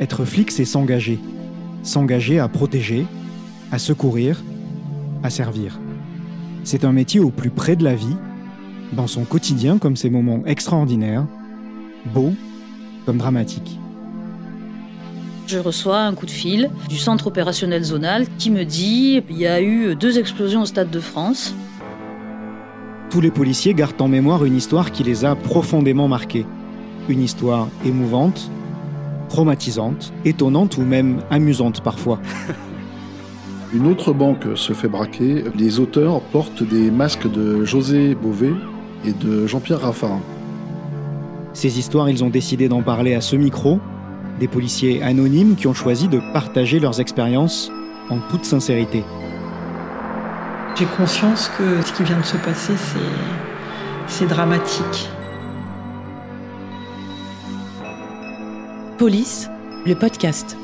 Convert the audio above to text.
Être flic, c'est s'engager. S'engager à protéger, à secourir, à servir. C'est un métier au plus près de la vie, dans son quotidien comme ses moments extraordinaires, beaux comme dramatiques. Je reçois un coup de fil du centre opérationnel zonal qui me dit il y a eu deux explosions au Stade de France. Tous les policiers gardent en mémoire une histoire qui les a profondément marqués. Une histoire émouvante, traumatisante, étonnante ou même amusante parfois. Une autre banque se fait braquer. Les auteurs portent des masques de José Bové et de Jean-Pierre Raffarin. Ces histoires, ils ont décidé d'en parler à ce micro, des policiers anonymes qui ont choisi de partager leurs expériences en toute sincérité. J'ai conscience que ce qui vient de se passer, c'est dramatique. Police, le podcast.